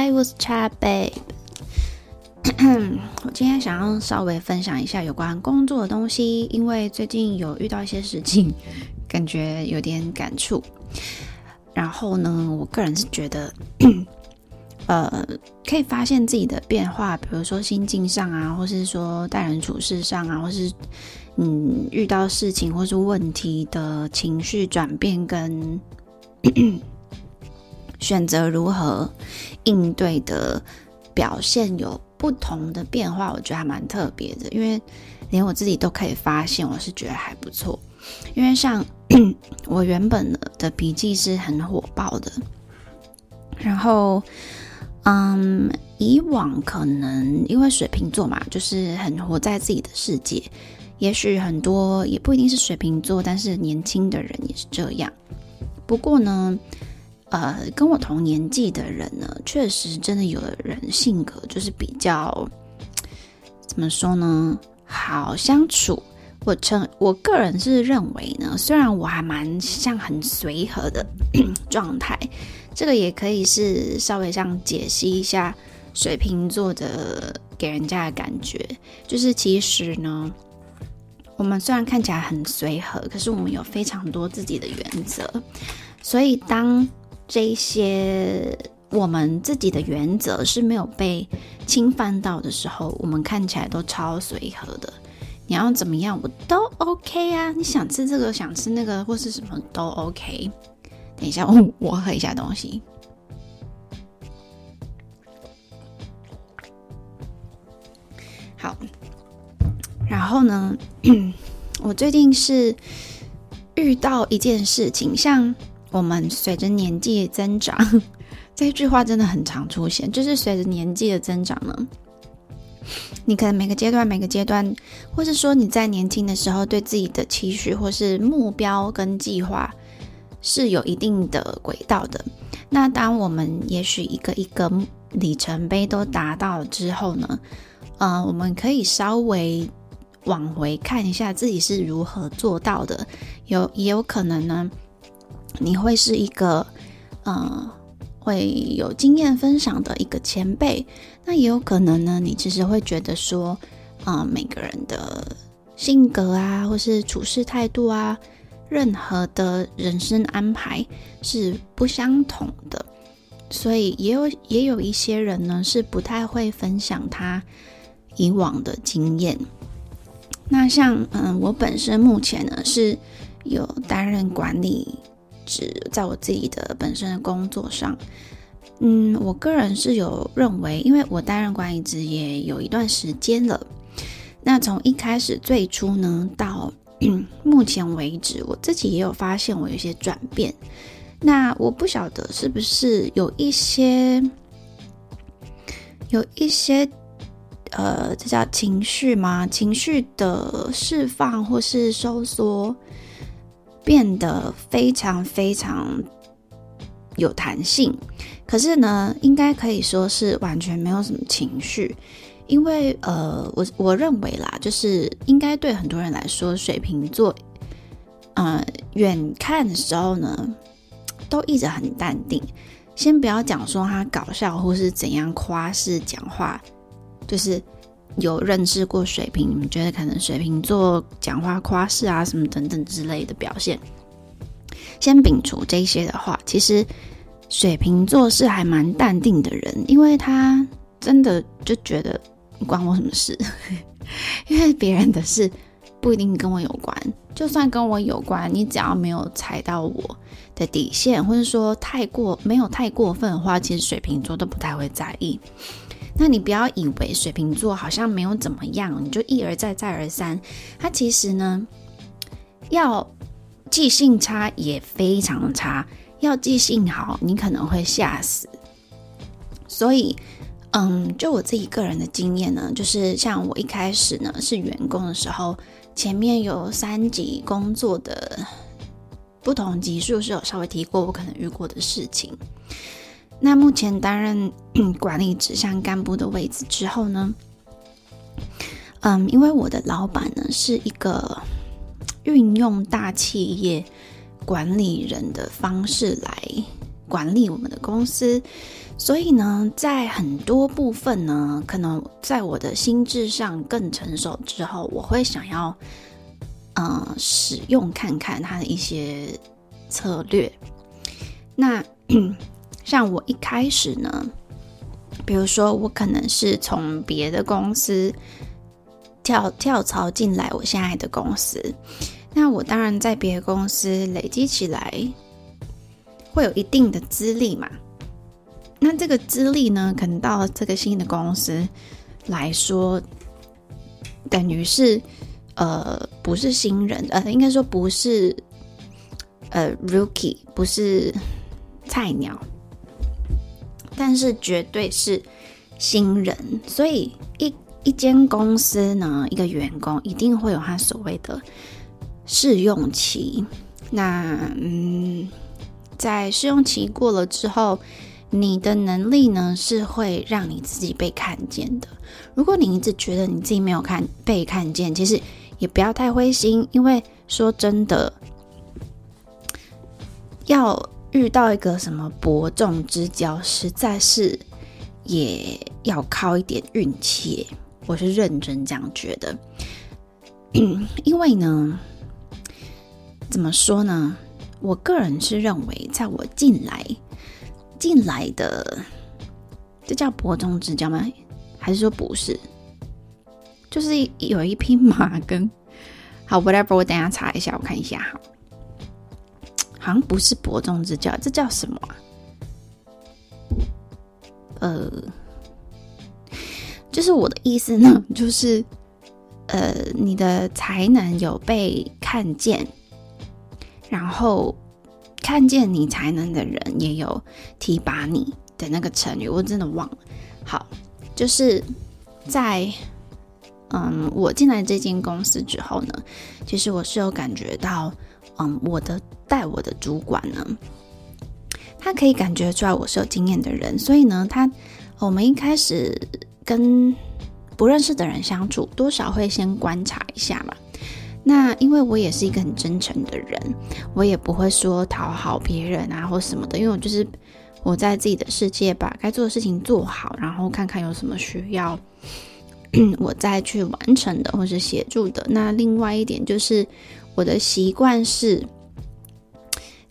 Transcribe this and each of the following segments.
I was Chat Babe。我今天想要稍微分享一下有关工作的东西，因为最近有遇到一些事情，感觉有点感触。然后呢，我个人是觉得，呃，可以发现自己的变化，比如说心境上啊，或是说待人处事上啊，或是嗯遇到事情或是问题的情绪转变跟。选择如何应对的表现有不同的变化，我觉得还蛮特别的，因为连我自己都可以发现，我是觉得还不错。因为像 我原本的笔记是很火爆的，然后嗯，以往可能因为水瓶座嘛，就是很活在自己的世界，也许很多也不一定是水瓶座，但是年轻的人也是这样。不过呢。呃，跟我同年纪的人呢，确实真的有的人性格就是比较怎么说呢，好相处。我称我个人是认为呢，虽然我还蛮像很随和的 状态，这个也可以是稍微像解析一下水瓶座的给人家的感觉，就是其实呢，我们虽然看起来很随和，可是我们有非常多自己的原则，所以当这些我们自己的原则是没有被侵犯到的时候，我们看起来都超随和的。你要怎么样，我都 OK 啊！你想吃这个，想吃那个，或是什么都 OK。等一下，我我喝一下东西。好，然后呢，我最近是遇到一件事情，像。我们随着年纪增长，这句话真的很常出现。就是随着年纪的增长呢，你可能每个阶段、每个阶段，或是说你在年轻的时候对自己的期许或是目标跟计划是有一定的轨道的。那当我们也许一个一个里程碑都达到之后呢，嗯，我们可以稍微往回看一下自己是如何做到的。有也有可能呢。你会是一个，嗯，会有经验分享的一个前辈。那也有可能呢，你其实会觉得说，嗯，每个人的性格啊，或是处事态度啊，任何的人生安排是不相同的。所以也有也有一些人呢，是不太会分享他以往的经验。那像，嗯，我本身目前呢是有担任管理。指在我自己的本身的工作上，嗯，我个人是有认为，因为我担任管理职也有一段时间了。那从一开始最初呢，到 目前为止，我自己也有发现我有些转变。那我不晓得是不是有一些有一些呃，这叫情绪吗？情绪的释放或是收缩。变得非常非常有弹性，可是呢，应该可以说是完全没有什么情绪，因为呃，我我认为啦，就是应该对很多人来说，水瓶座，呃，远看的时候呢，都一直很淡定。先不要讲说他搞笑或是怎样夸饰讲话，就是。有认识过水瓶，你们觉得可能水瓶座讲话夸饰啊什么等等之类的表现，先摒除这些的话，其实水瓶座是还蛮淡定的人，因为他真的就觉得关我什么事，因为别人的事不一定跟我有关，就算跟我有关，你只要没有踩到我的底线，或者说太过没有太过分的话，其实水瓶座都不太会在意。那你不要以为水瓶座好像没有怎么样，你就一而再再而三。他其实呢，要记性差也非常差，要记性好，你可能会吓死。所以，嗯，就我自己个人的经验呢，就是像我一开始呢是员工的时候，前面有三级工作的不同级数是有稍微提过我可能遇过的事情。那目前担任 管理职向干部的位置之后呢，嗯，因为我的老板呢是一个运用大企业管理人的方式来管理我们的公司。所以呢，在很多部分呢，可能在我的心智上更成熟之后，我会想要，呃，使用看看他的一些策略。那 像我一开始呢，比如说我可能是从别的公司跳跳槽进来我现在的公司，那我当然在别的公司累积起来会有一定的资历嘛。那这个资历呢，可能到这个新的公司来说，等于是呃不是新人，呃应该说不是呃 rookie，不是。菜鸟，但是绝对是新人，所以一一间公司呢，一个员工一定会有他所谓的试用期。那嗯，在试用期过了之后，你的能力呢是会让你自己被看见的。如果你一直觉得你自己没有看被看见，其实也不要太灰心，因为说真的，要。遇到一个什么伯仲之交，实在是也要靠一点运气。我是认真这样觉得，因为呢，怎么说呢？我个人是认为，在我进来进来的，这叫伯仲之交吗？还是说不是？就是有一匹马跟好，whatever，我等下查一下，我看一下哈。好像不是伯仲之交，这叫什么啊？呃，就是我的意思呢，就是呃，你的才能有被看见，然后看见你才能的人也有提拔你的那个成语，我真的忘了。好，就是在嗯，我进来这间公司之后呢，其实我是有感觉到。嗯，我的带我的主管呢，他可以感觉出来我是有经验的人，所以呢，他我们一开始跟不认识的人相处，多少会先观察一下嘛。那因为我也是一个很真诚的人，我也不会说讨好别人啊或什么的，因为我就是我在自己的世界把该做的事情做好，然后看看有什么需要 我再去完成的或者协助的。那另外一点就是。我的习惯是，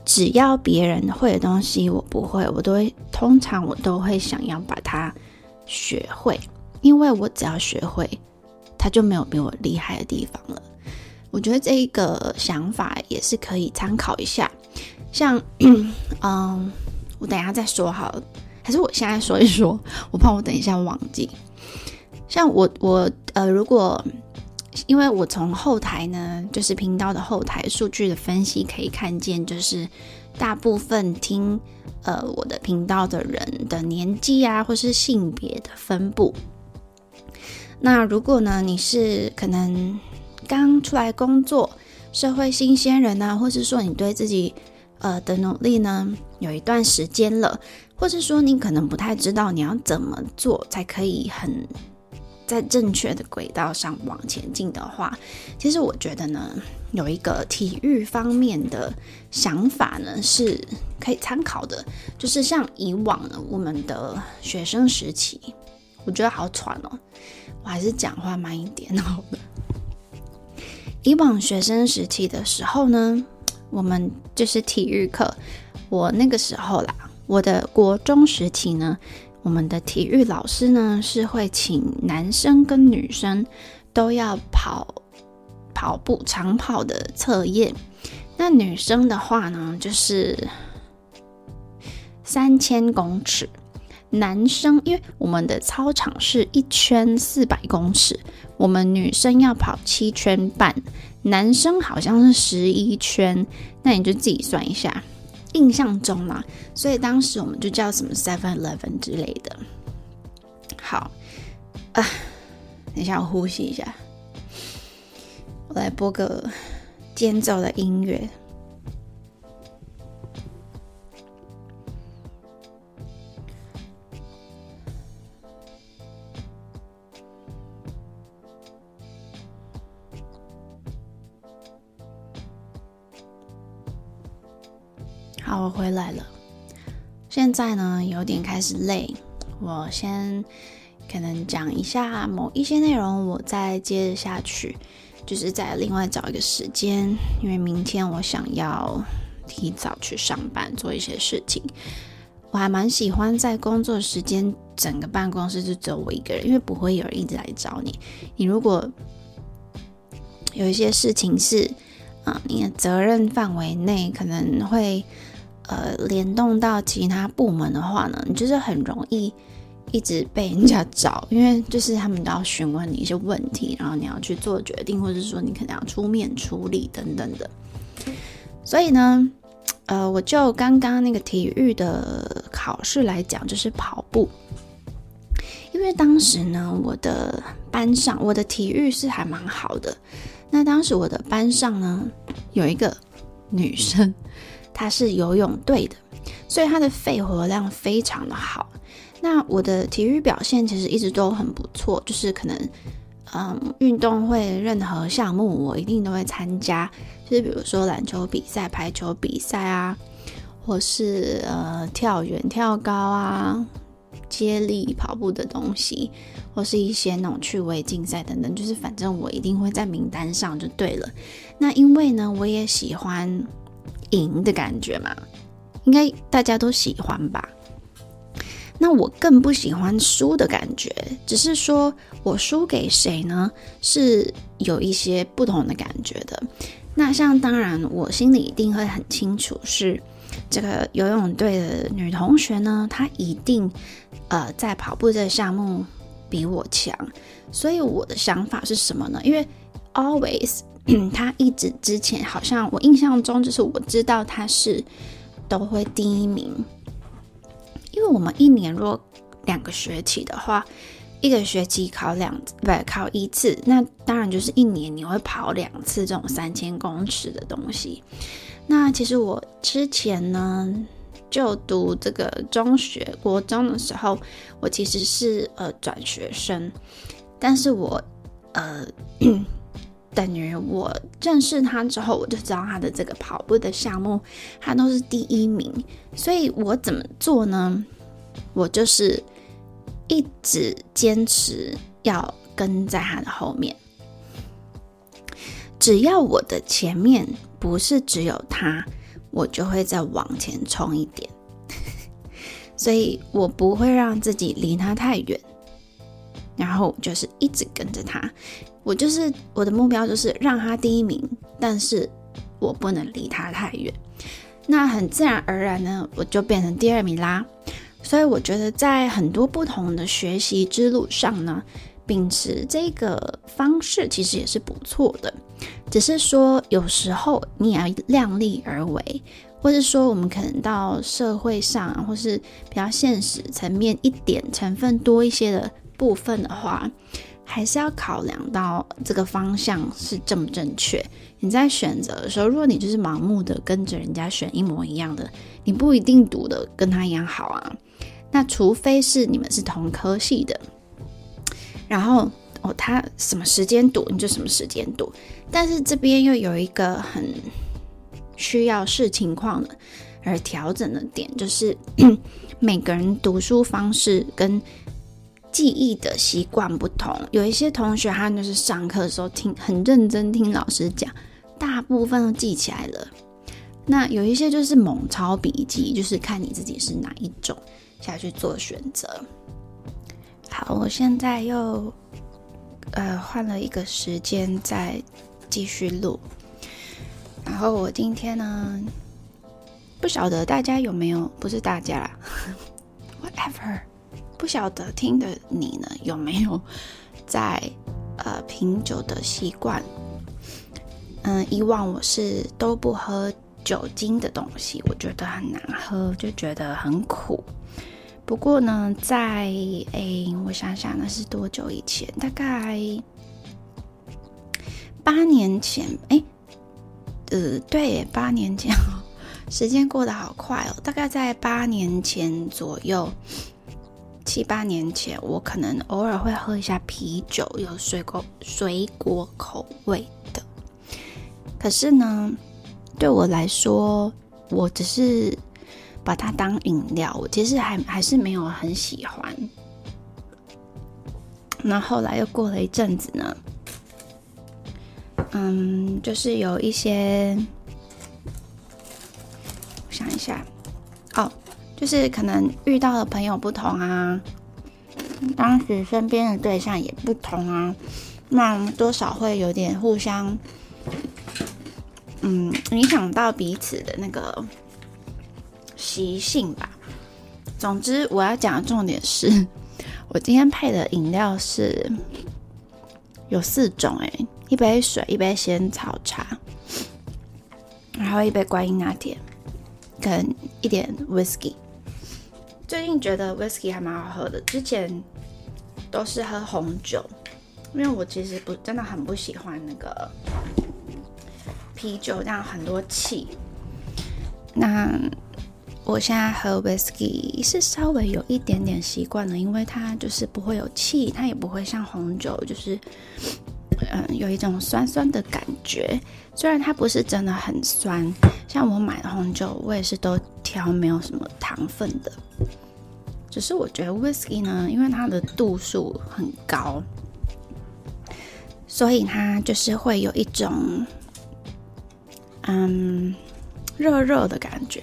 只要别人会的东西我不会，我都会通常我都会想要把它学会，因为我只要学会，他就没有比我厉害的地方了。我觉得这一个想法也是可以参考一下。像，嗯，我等一下再说好了，还是我现在说一说，我怕我等一下忘记。像我，我呃，如果。因为我从后台呢，就是频道的后台数据的分析可以看见，就是大部分听呃我的频道的人的年纪啊，或是性别的分布。那如果呢，你是可能刚出来工作、社会新鲜人啊，或是说你对自己呃的努力呢有一段时间了，或是说你可能不太知道你要怎么做才可以很。在正确的轨道上往前进的话，其实我觉得呢，有一个体育方面的想法呢是可以参考的，就是像以往呢，我们的学生时期，我觉得好喘哦，我还是讲话慢一点好了。以往学生时期的时候呢，我们就是体育课，我那个时候啦，我的国中时期呢。我们的体育老师呢是会请男生跟女生都要跑跑步长跑的测验。那女生的话呢就是三千公尺，男生因为我们的操场是一圈四百公尺，我们女生要跑七圈半，男生好像是十一圈，那你就自己算一下。印象中嘛，所以当时我们就叫什么 Seven Eleven 之类的。好，啊，等一下我呼吸一下，我来播个间奏的音乐。好，我回来了。现在呢有点开始累，我先可能讲一下某一些内容，我再接着下去，就是再另外找一个时间，因为明天我想要提早去上班做一些事情。我还蛮喜欢在工作时间，整个办公室就只有我一个人，因为不会有人一直来找你。你如果有一些事情是啊，你的责任范围内可能会呃联动到其他部门的话呢，你就是很容易一直被人家找，因为就是他们都要询问你一些问题，然后你要去做决定，或者说你可能要出面处理等等的。所以呢。呃，我就刚刚那个体育的考试来讲，就是跑步。因为当时呢，我的班上，我的体育是还蛮好的。那当时我的班上呢，有一个女生，他是游泳队的，所以他的肺活量非常的好。那我的体育表现其实一直都很不错，就是可能。嗯，运动会任何项目我一定都会参加，就是比如说篮球比赛、排球比赛啊，或是呃跳远、跳高啊、接力、跑步的东西，或是一些那种趣味竞赛等等，就是反正我一定会在名单上就对了。那因为呢，我也喜欢赢的感觉嘛，应该大家都喜欢吧。那我更不喜欢输的感觉，只是说我输给谁呢？是有一些不同的感觉的。那像当然，我心里一定会很清楚，是这个游泳队的女同学呢，她一定呃在跑步这个项目比我强。所以我的想法是什么呢？因为 always 他一直之前好像我印象中就是我知道他是都会第一名。因为我们一年若两个学期的话，一个学期考两不考一次，那当然就是一年你会跑两次这种三千公尺的东西。那其实我之前呢就读这个中学国中的时候，我其实是呃转学生，但是我呃等于我认识他之后，我就知道他的这个跑步的项目，他都是第一名。所以我怎么做呢？我就是一直坚持要跟在他的后面，只要我的前面不是只有他，我就会再往前冲一点。所以我不会让自己离他太远，然后就是一直跟着他。我就是我的目标就是让他第一名，但是我不能离他太远。那很自然而然呢，我就变成第二名啦。所以我觉得在很多不同的学习之路上呢，秉持这个方式其实也是不错的。只是说有时候你也要量力而为，或者说我们可能到社会上或是比较现实层面一点成分多一些的部分的话。还是要考量到这个方向是正不正确。你在选择的时候，如果你就是盲目的跟着人家选一模一样的，你不一定读的跟他一样好啊。那除非是你们是同科系的，然后哦，他什么时间读你就什么时间读。但是这边又有一个很需要视情况的而调整的点，就是 每个人读书方式跟。记忆的习惯不同，有一些同学他就是上课的时候听很认真听老师讲，大部分都记起来了。那有一些就是猛抄笔记，就是看你自己是哪一种下去做选择。好，我现在又呃换了一个时间再继续录。然后我今天呢，不晓得大家有没有，不是大家啦，whatever。不晓得听的你呢有没有在呃品酒的习惯？嗯，以往我是都不喝酒精的东西，我觉得很难喝，就觉得很苦。不过呢，在诶，我想想那是多久以前？大概八年前，哎，呃，对，八年前哦，时间过得好快哦，大概在八年前左右。七八年前，我可能偶尔会喝一下啤酒，有水果水果口味的。可是呢，对我来说，我只是把它当饮料，我其实还还是没有很喜欢。那后来又过了一阵子呢，嗯，就是有一些，我想一下，就是可能遇到的朋友不同啊，当时身边的对象也不同啊，那多少会有点互相。嗯，影响到彼此的那个习性吧。总之，我要讲的重点是，我今天配的饮料是有四种，哎，一杯水，一杯仙草茶，然后一杯观音拿铁，跟一点 whisky。最近觉得 whisky 还蛮好喝的，之前都是喝红酒，因为我其实不真的很不喜欢那个。啤酒这样很多气，那我现在喝 whisky 是稍微有一点点习惯了，因为它就是不会有气，它也不会像红酒就是嗯有一种酸酸的感觉。虽然它不是真的很酸，像我买的红酒，我也是都挑没有什么糖分的。只是我觉得 whisky 呢，因为它的度数很高，所以它就是会有一种。嗯，热热的感觉，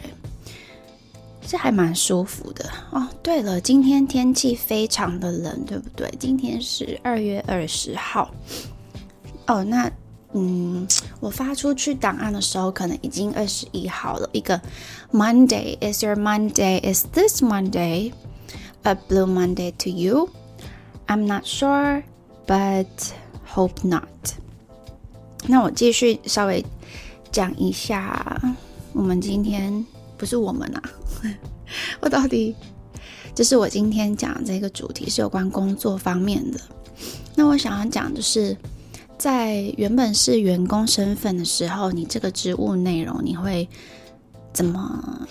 这还蛮舒服的哦。对了，今天天气非常的冷，对不对？今天是二月二十号。哦，那嗯，我发出去档案的时候，可能已经二十一号了。一个 Monday is your Monday? Is this Monday a blue Monday to you? I'm not sure, but hope not. 那我继续稍微。讲一下，我们今天不是我们啊，我到底就是我今天讲这个主题是有关工作方面的。那我想要讲的是，在原本是员工身份的时候，你这个职务内容你会怎么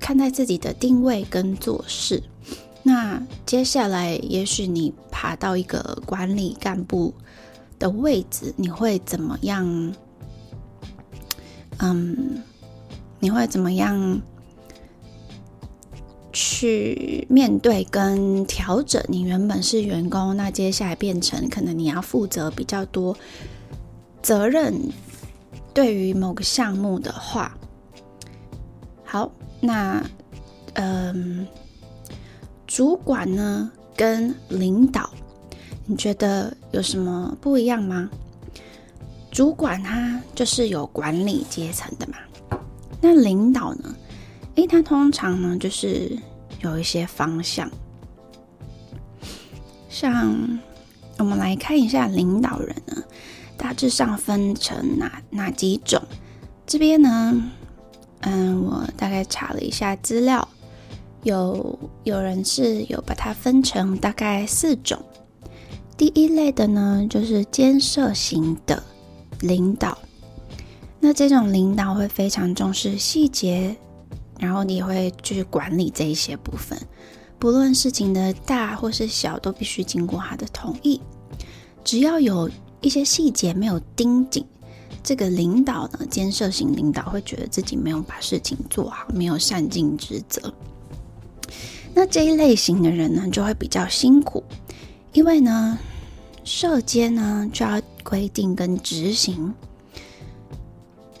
看待自己的定位跟做事？那接下来，也许你爬到一个管理干部的位置，你会怎么样？嗯，你会怎么样去面对跟调整？你原本是员工，那接下来变成可能你要负责比较多责任，对于某个项目的话，好，那嗯，主管呢跟领导，你觉得有什么不一样吗？主管他就是有管理阶层的嘛，那领导呢？诶，他通常呢就是有一些方向。像我们来看一下领导人呢，大致上分成哪哪几种？这边呢，嗯，我大概查了一下资料，有有人是有把它分成大概四种。第一类的呢，就是监设型的。领导，那这种领导会非常重视细节，然后你会去管理这一些部分，不论事情的大或是小，都必须经过他的同意。只要有一些细节没有盯紧，这个领导呢，监设型领导会觉得自己没有把事情做好，没有善尽职责。那这一类型的人呢，就会比较辛苦，因为呢，设监呢就要。规定跟执行，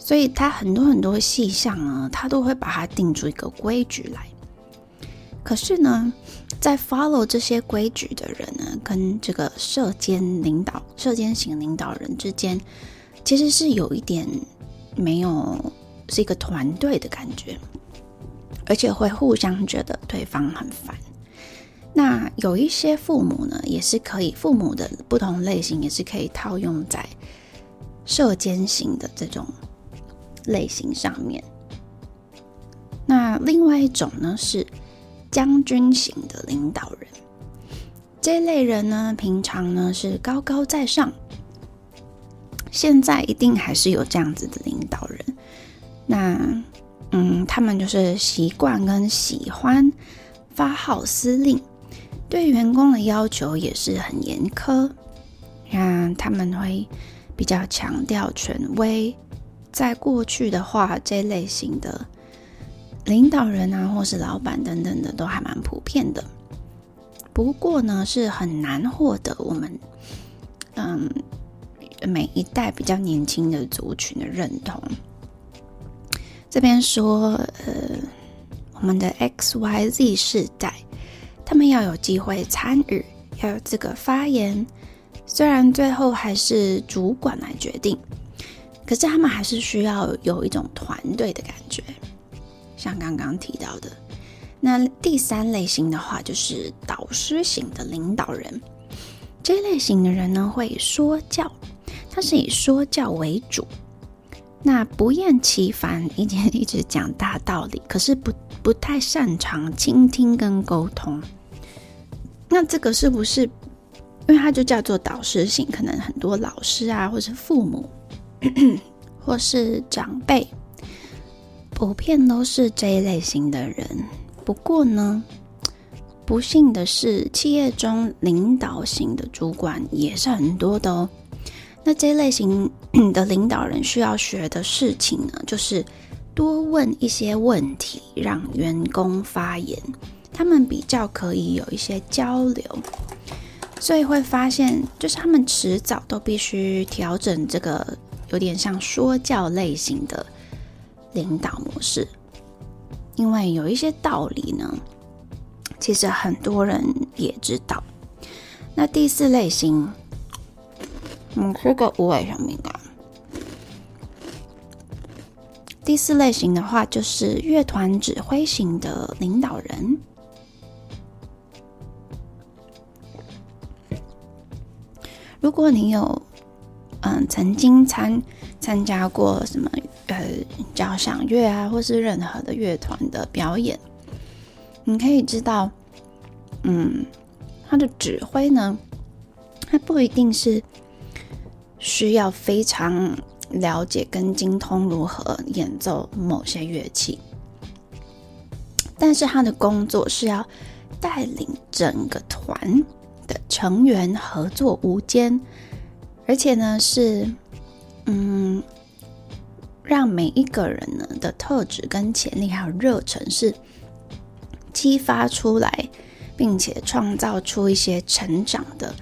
所以他很多很多细项呢，他都会把它定出一个规矩来。可是呢，在 follow 这些规矩的人呢，跟这个社监领导、社监型领导人之间，其实是有一点没有是一个团队的感觉，而且会互相觉得对方很烦。那有一些父母呢，也是可以，父母的不同类型也是可以套用在射监型的这种类型上面。那另外一种呢，是将军型的领导人。这类人呢，平常呢是高高在上，现在一定还是有这样子的领导人。那嗯，他们就是习惯跟喜欢发号施令。对员工的要求也是很严苛，让他们会比较强调权威。在过去的话，这类型的领导人啊，或是老板等等的，都还蛮普遍的。不过呢，是很难获得我们嗯每一代比较年轻的族群的认同。这边说，呃，我们的 X、Y、Z 世代，他们要有机会参与，要有资格发言。虽然最后还是主管来决定，可是他们还是需要有一种团队的感觉。像刚刚提到的，那第三类型的话，就是导师型的领导人。这类型的人呢，会说教，他是以说教为主，那不厌其烦，一直一直讲大道理，可是不不太擅长倾听跟沟通。那这个是不是，因为他就叫做导师型，可能很多老师啊，或是父母，或是长辈。普遍都是这一类型的人，不过呢，不幸的是，企业中领导型的主管也是很多的哦。那这类型的领导人需要学的事情呢，就是多问一些问题，让员工发言，他们比较可以有一些交流。所以会发现，就是他们迟早都必须调整这个有点像说教类型的。领导模式，因为有一些道理呢，其实很多人也知道。那第四类型，嗯，是个无尾小明啊。第四类型的话，就是乐团指挥型的领导人。如果你有，嗯，曾经参参加过什么？呃，交响乐啊，或是任何的乐团的表演，你可以知道，嗯，他的指挥呢，他不一定是需要非常了解跟精通如何演奏某些乐器，但是他的工作是要带领整个团的成员合作无间，而且呢是，嗯。让每一个人呢的特质跟潜力还有热忱是激发出来，并且创造出一些成长的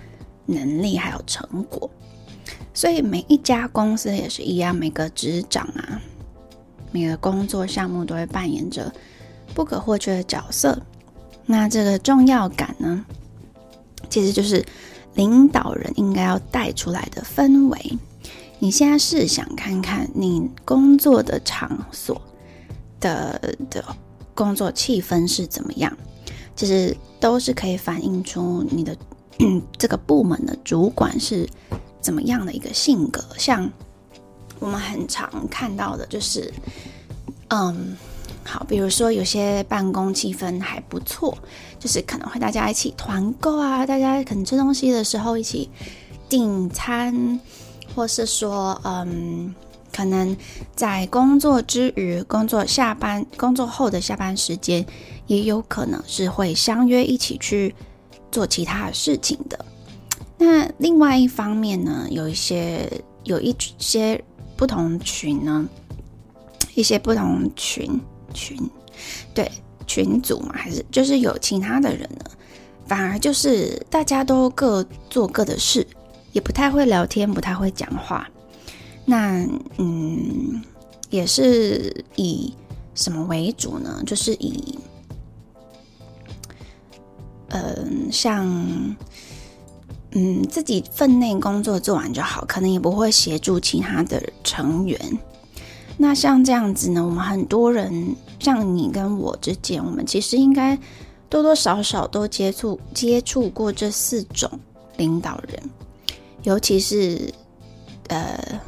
能力还有成果。所以每一家公司也是一样，每个职掌啊，每个工作项目都会扮演着不可或缺的角色。那这个重要感呢，其实就是领导人应该要带出来的氛围。你现在试想看看，你工作的场所的的工作气氛是怎么样？其实都是可以反映出你的 这个部门的主管是怎么样的一个性格。像我们很常看到的，就是嗯，好，比如说有些办公气氛还不错，就是可能会大家一起团购啊，大家可能吃东西的时候一起订餐。或是说，嗯，可能在工作之余、工作下班、工作后的下班时间，也有可能是会相约一起去做其他事情的。那另外一方面呢，有一些有一些不同群呢，一些不同群群，对群组嘛，还是就是有其他的人呢，反而就是大家都各做各的事。也不太会聊天，不太会讲话。那嗯，也是以什么为主呢？就是以嗯，像嗯自己分内工作做完就好，可能也不会协助其他的成员。那像这样子呢，我们很多人，像你跟我之间，我们其实应该多多少少都接触接触过这四种领导人。尤其是，呃，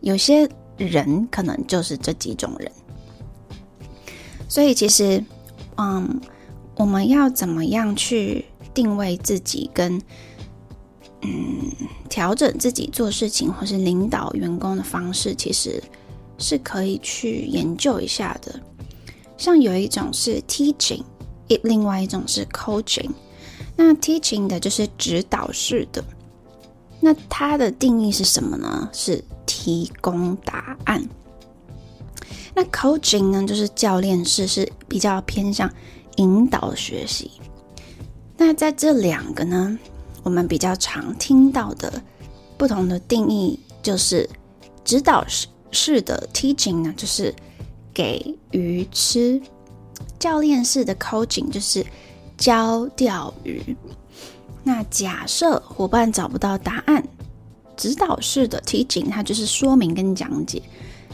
有些人可能就是这几种人，所以其实，嗯，我们要怎么样去定位自己，跟嗯调整自己做事情或是领导员工的方式，其实是可以去研究一下的。像有一种是 teaching，另外一种是 coaching。那 teaching 的就是指导式的。那它的定义是什么呢？是提供答案。那 coaching 呢，就是教练式，是比较偏向引导学习。那在这两个呢，我们比较常听到的不同的定义，就是指导式式的 teaching 呢，就是给鱼吃；教练式的 coaching 就是教钓鱼。那假设伙伴找不到答案，指导式的 teaching 它就是说明跟讲解。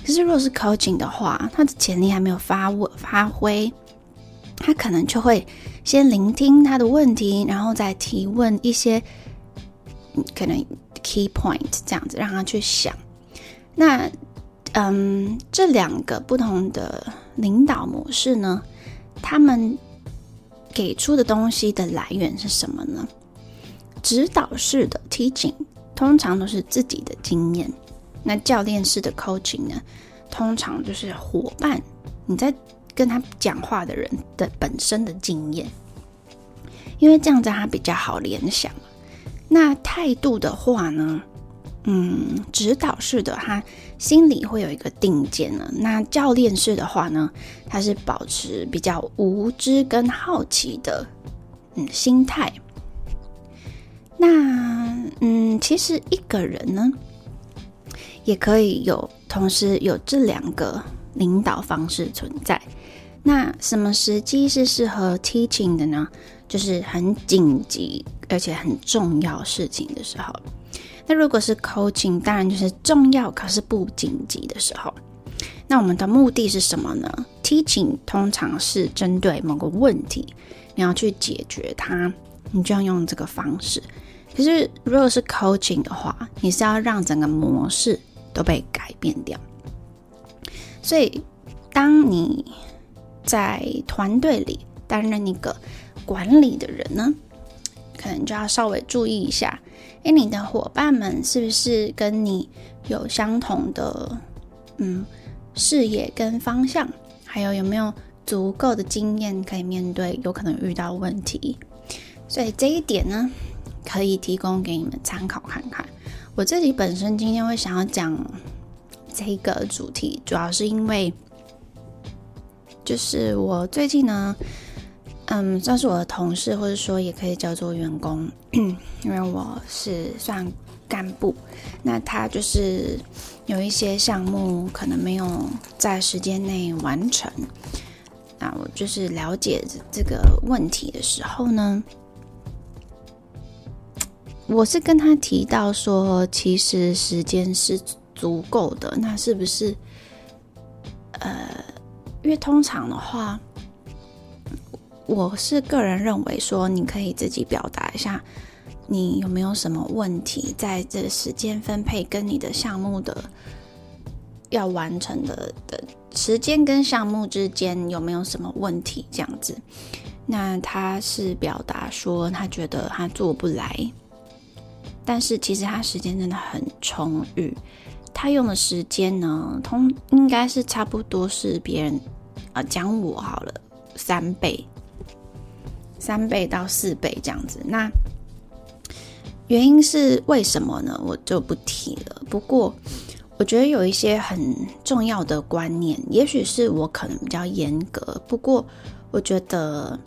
可是如果是 coaching 的话，他的潜力还没有发发挥，他可能就会先聆听他的问题，然后再提问一些可能 key point 这样子让他去想。那嗯，这两个不同的领导模式呢，他们给出的东西的来源是什么呢？指导式的 teaching 通常都是自己的经验，那教练式的 coaching 呢，通常就是伙伴你在跟他讲话的人的本身的经验，因为这样子他比较好联想。那态度的话呢，嗯，指导式的他心里会有一个定见呢，那教练式的话呢，他是保持比较无知跟好奇的嗯心态。那嗯，其实一个人呢，也可以有同时有这两个领导方式存在。那什么时机是适合 teaching 的呢？就是很紧急而且很重要事情的时候。那如果是 coaching，当然就是重要可是不紧急的时候。那我们的目的是什么呢？teaching 通常是针对某个问题，你要去解决它，你就要用这个方式。可是，如果是 coaching 的话，你是要让整个模式都被改变掉。所以，当你在团队里担任一个管理的人呢，可能就要稍微注意一下：哎，你的伙伴们是不是跟你有相同的嗯视野跟方向？还有有没有足够的经验可以面对有可能遇到问题？所以这一点呢？可以提供给你们参考看看。我自己本身今天会想要讲这个主题，主要是因为就是我最近呢，嗯，算是我的同事，或者说也可以叫做员工，因为我是算干部。那他就是有一些项目可能没有在时间内完成，那我就是了解这个问题的时候呢。我是跟他提到说，其实时间是足够的。那是不是？呃，因为通常的话，我是个人认为说，你可以自己表达一下，你有没有什么问题，在这个时间分配跟你的项目的要完成的的时间跟项目之间有没有什么问题？这样子，那他是表达说，他觉得他做不来。但是其实他时间真的很充裕，他用的时间呢，通应该是差不多是别人啊讲我好了三倍，三倍到四倍这样子。那原因是为什么呢？我就不提了。不过我觉得有一些很重要的观念，也许是我可能比较严格。不过我觉得，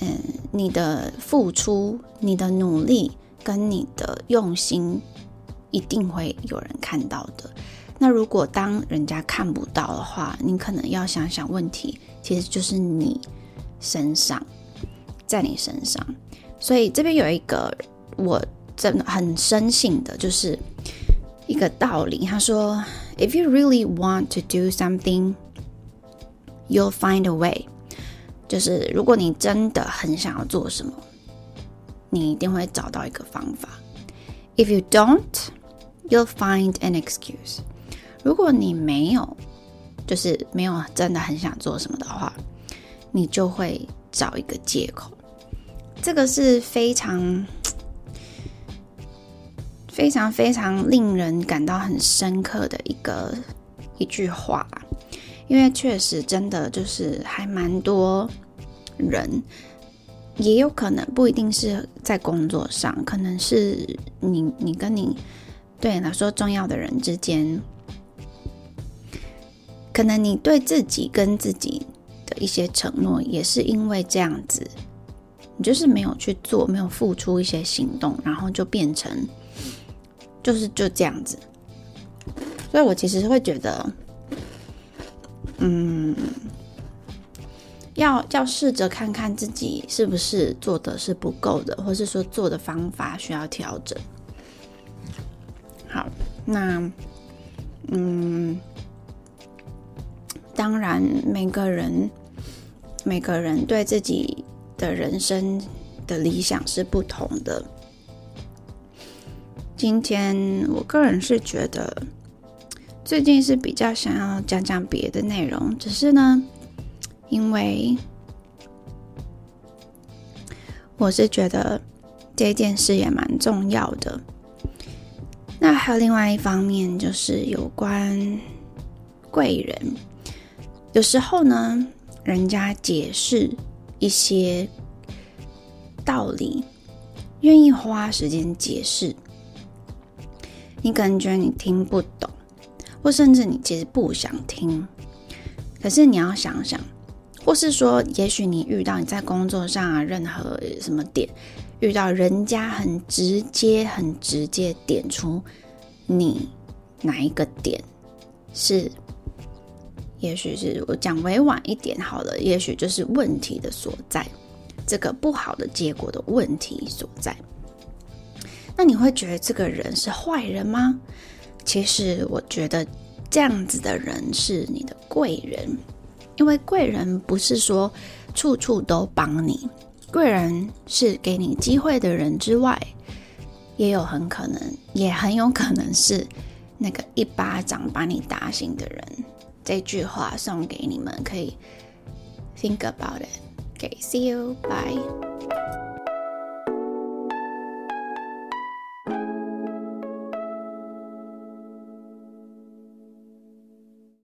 嗯，你的付出，你的努力。跟你的用心一定会有人看到的。那如果当人家看不到的话，你可能要想想问题，其实就是你身上，在你身上。所以这边有一个我真的很深信的，就是一个道理。他说：“If you really want to do something, you'll find a way。”就是如果你真的很想要做什么。你一定会找到一个方法。If you don't, you'll find an excuse。如果你没有，就是没有真的很想做什么的话，你就会找一个借口。这个是非常、非常、非常令人感到很深刻的一个一句话，因为确实真的就是还蛮多人。也有可能不一定是在工作上，可能是你你跟你对你来说重要的人之间，可能你对自己跟自己的一些承诺，也是因为这样子，你就是没有去做，没有付出一些行动，然后就变成就是就这样子。所以我其实会觉得，嗯，要要试着看看自己是不是做的是不够的，或是说做的方法需要调整。好，那嗯，当然每个人每个人对自己的人生的理想是不同的。今天我个人是觉得。最近是比较想要讲讲别的内容，只是呢，因为我是觉得这件事也蛮重要的。那还有另外一方面，就是有关贵人，有时候呢，人家解释一些道理，愿意花时间解释，你可能觉得你听不懂。或甚至你其实不想听，可是你要想想，或是说，也许你遇到你在工作上啊，任何什么点，遇到人家很直接、很直接点出你哪一个点是，也许是我讲委婉一点好了，也许就是问题的所在，这个不好的结果的问题所在。那你会觉得这个人是坏人吗？其实我觉得这样子的人是你的贵人，因为贵人不是说处处都帮你，贵人是给你机会的人之外，也有很可能，也很有可能是那个一巴掌把你打醒的人。这句话送给你们，可以 think about it。OK，see you. Bye.